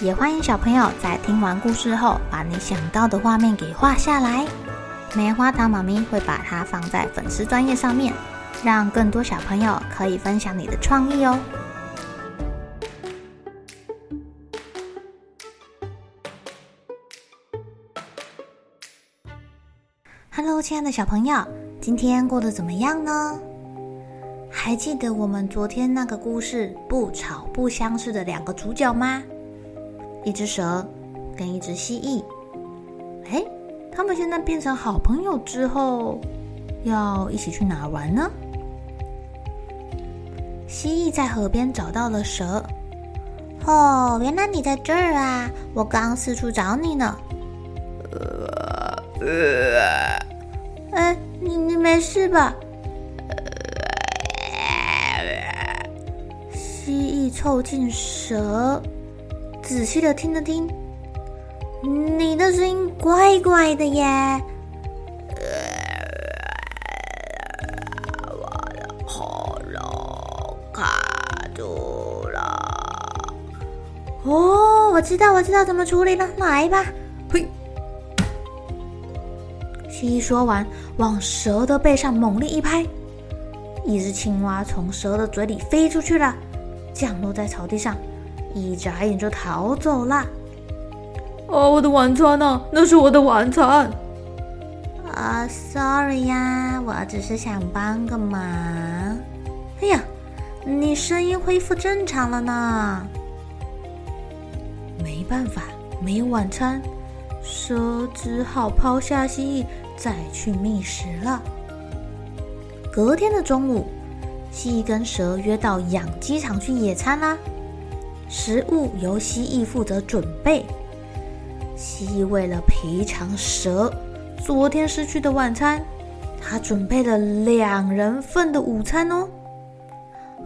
也欢迎小朋友在听完故事后，把你想到的画面给画下来。棉花糖妈咪会把它放在粉丝专页上面，让更多小朋友可以分享你的创意哦。Hello，亲爱的小朋友，今天过得怎么样呢？还记得我们昨天那个故事“不吵不相识”的两个主角吗？一只蛇跟一只蜥蜴，哎，他们现在变成好朋友之后，要一起去哪玩呢？蜥蜴在河边找到了蛇。哦，原来你在这儿啊！我刚四处找你呢。呃呃，哎，你你没事吧？蜥蜴凑近蛇。仔细的听了听，你的声音怪怪的耶！我的喉咙卡住了。哦，我知道，我知道怎么处理了，来吧！嘿，蜥蜴说完，往蛇的背上猛力一拍，一只青蛙从蛇的嘴里飞出去了，降落在草地上。一眨眼就逃走了。哦，我的晚餐呢？那是我的晚餐。啊，uh，sorry 呀，我只是想帮个忙。哎呀，你声音恢复正常了呢。没办法，没有晚餐，蛇只好抛下蜥蜴，再去觅食了。隔天的中午，蜥蜴跟蛇约到养鸡场去野餐啦。食物由蜥蜴负责准备。蜥蜴为了赔偿蛇昨天失去的晚餐，他准备了两人份的午餐哦。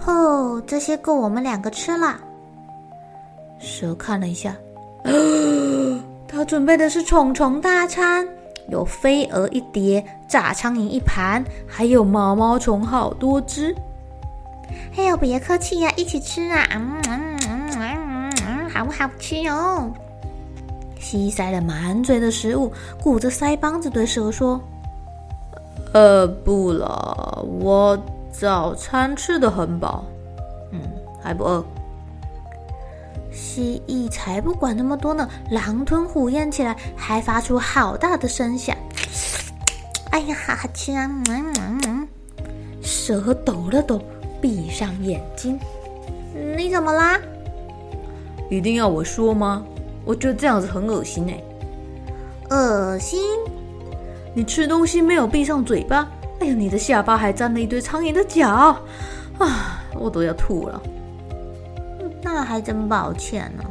哦，这些够我们两个吃了。蛇看了一下，他准备的是虫虫大餐，有飞蛾一碟，炸苍蝇一盘，还有毛毛虫好多只。哎呦，别客气呀，一起吃啊！嗯嗯好好吃哦！蜥蜴塞了满嘴的食物，鼓着腮帮子对蛇说：“呃，不了，我早餐吃的很饱，嗯，还不饿。”蜥蜴才不管那么多呢，狼吞虎咽起来，还发出好大的声响。哎呀，好好吃啊！嗯嗯嗯。蛇抖了抖，闭上眼睛。你怎么啦？一定要我说吗？我觉得这样子很恶心哎！恶心？你吃东西没有闭上嘴巴？哎呀，你的下巴还沾了一堆苍蝇的脚啊！我都要吐了。那还真抱歉呢。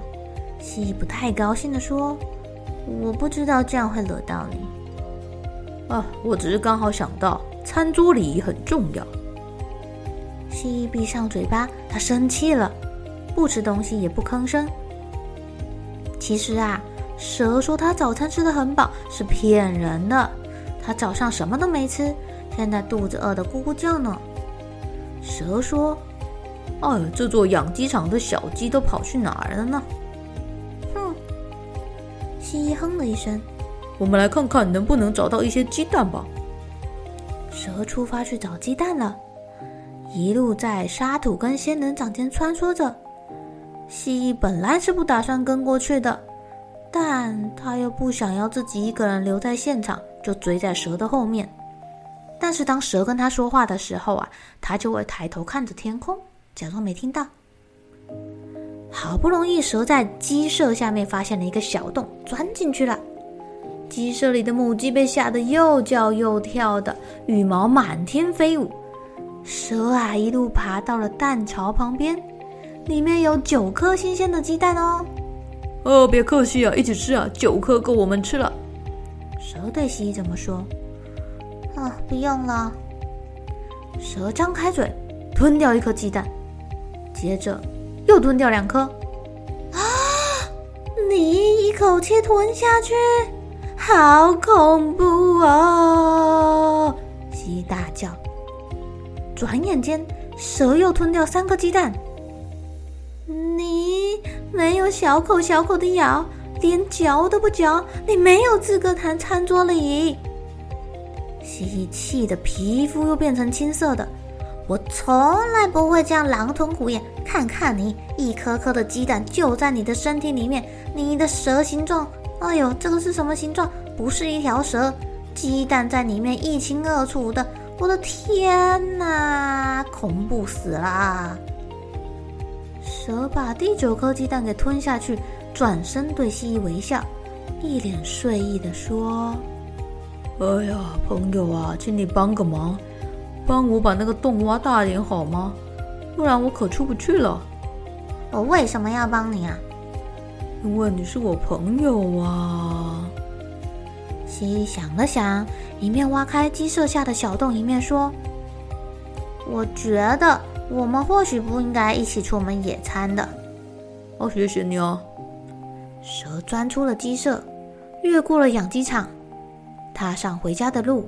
蜥蜴不太高兴的说：“我不知道这样会惹到你。”啊，我只是刚好想到餐桌礼仪很重要。蜥蜴闭上嘴巴，他生气了。不吃东西也不吭声。其实啊，蛇说他早餐吃的很饱是骗人的，他早上什么都没吃，现在肚子饿得咕咕叫呢。蛇说：“哎，这座养鸡场的小鸡都跑去哪儿了呢？”哼，蜥蜴哼了一声。我们来看看能不能找到一些鸡蛋吧。蛇出发去找鸡蛋了，一路在沙土跟仙人掌间穿梭着。蜥蜴本来是不打算跟过去的，但他又不想要自己一个人留在现场，就追在蛇的后面。但是当蛇跟他说话的时候啊，他就会抬头看着天空，假装没听到。好不容易，蛇在鸡舍下面发现了一个小洞，钻进去了。鸡舍里的母鸡被吓得又叫又跳的，羽毛满天飞舞。蛇啊，一路爬到了蛋巢旁边。里面有九颗新鲜的鸡蛋哦。哦，别客气啊，一起吃啊，九颗够我们吃了。蛇对蜥蜴怎么说。啊，不用了。蛇张开嘴，吞掉一颗鸡蛋，接着又吞掉两颗。啊！你一口气吞下去，好恐怖哦！蜥蜴大叫。转眼间，蛇又吞掉三颗鸡蛋。你没有小口小口的咬，连嚼都不嚼，你没有资格谈餐桌礼。蜥蜴气得皮肤又变成青色的。我从来不会这样狼吞虎咽。看看你，一颗颗的鸡蛋就在你的身体里面，你的蛇形状，哎呦，这个是什么形状？不是一条蛇，鸡蛋在里面一清二楚的。我的天哪，恐怖死了！蛇把第九颗鸡蛋给吞下去，转身对蜥蜴微笑，一脸睡意地说：“哎呀，朋友啊，请你帮个忙，帮我把那个洞挖大点好吗？不然我可出不去了。”“我为什么要帮你啊？”“因为你是我朋友啊。”蜥蜴想了想，一面挖开鸡舍下的小洞，一面说：“我觉得。”我们或许不应该一起出门野餐的。哦，谢谢你哦。蛇钻出了鸡舍，越过了养鸡场，踏上回家的路。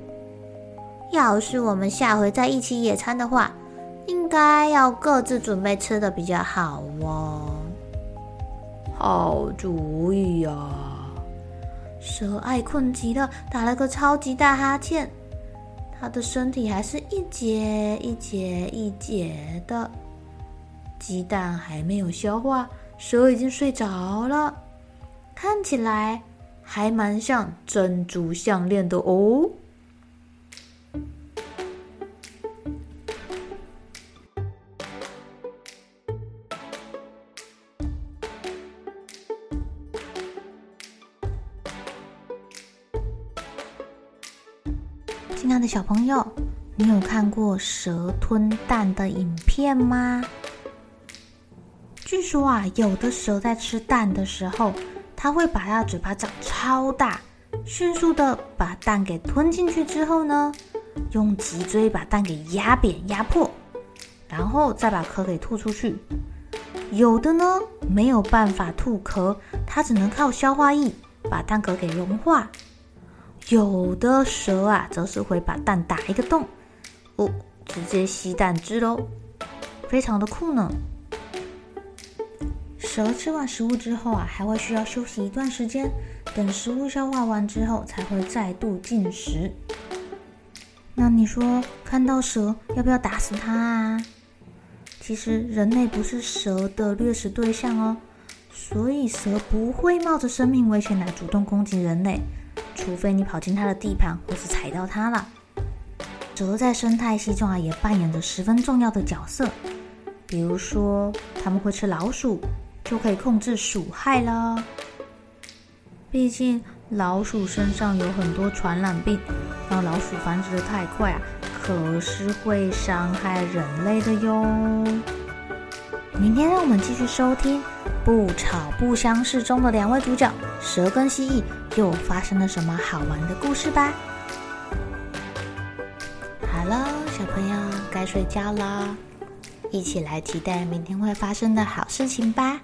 要是我们下回再一起野餐的话，应该要各自准备吃的比较好哦。好主意呀！蛇爱困极了，打了个超级大哈欠。他的身体还是一节一节一节的，鸡蛋还没有消化，蛇已经睡着了，看起来还蛮像珍珠项链的哦。亲爱的小朋友，你有看过蛇吞蛋的影片吗？据说啊，有的蛇在吃蛋的时候，它会把它的嘴巴长超大，迅速的把蛋给吞进去之后呢，用脊椎把蛋给压扁压破，然后再把壳给吐出去。有的呢，没有办法吐壳，它只能靠消化液把蛋壳给融化。有的蛇啊，则是会把蛋打一个洞，哦，直接吸蛋汁喽，非常的酷呢。蛇吃完食物之后啊，还会需要休息一段时间，等食物消化完之后，才会再度进食。那你说，看到蛇要不要打死它啊？其实人类不是蛇的掠食对象哦，所以蛇不会冒着生命危险来主动攻击人类。除非你跑进它的地盘，或是踩到它了。蛇在生态系中啊，也扮演着十分重要的角色。比如说，它们会吃老鼠，就可以控制鼠害了。毕竟老鼠身上有很多传染病，让老鼠繁殖得太快啊，可是会伤害人类的哟。明天让我们继续收听。不吵不相识中的两位主角蛇跟蜥蜴又发生了什么好玩的故事吧？好了，小朋友该睡觉了，一起来期待明天会发生的好事情吧。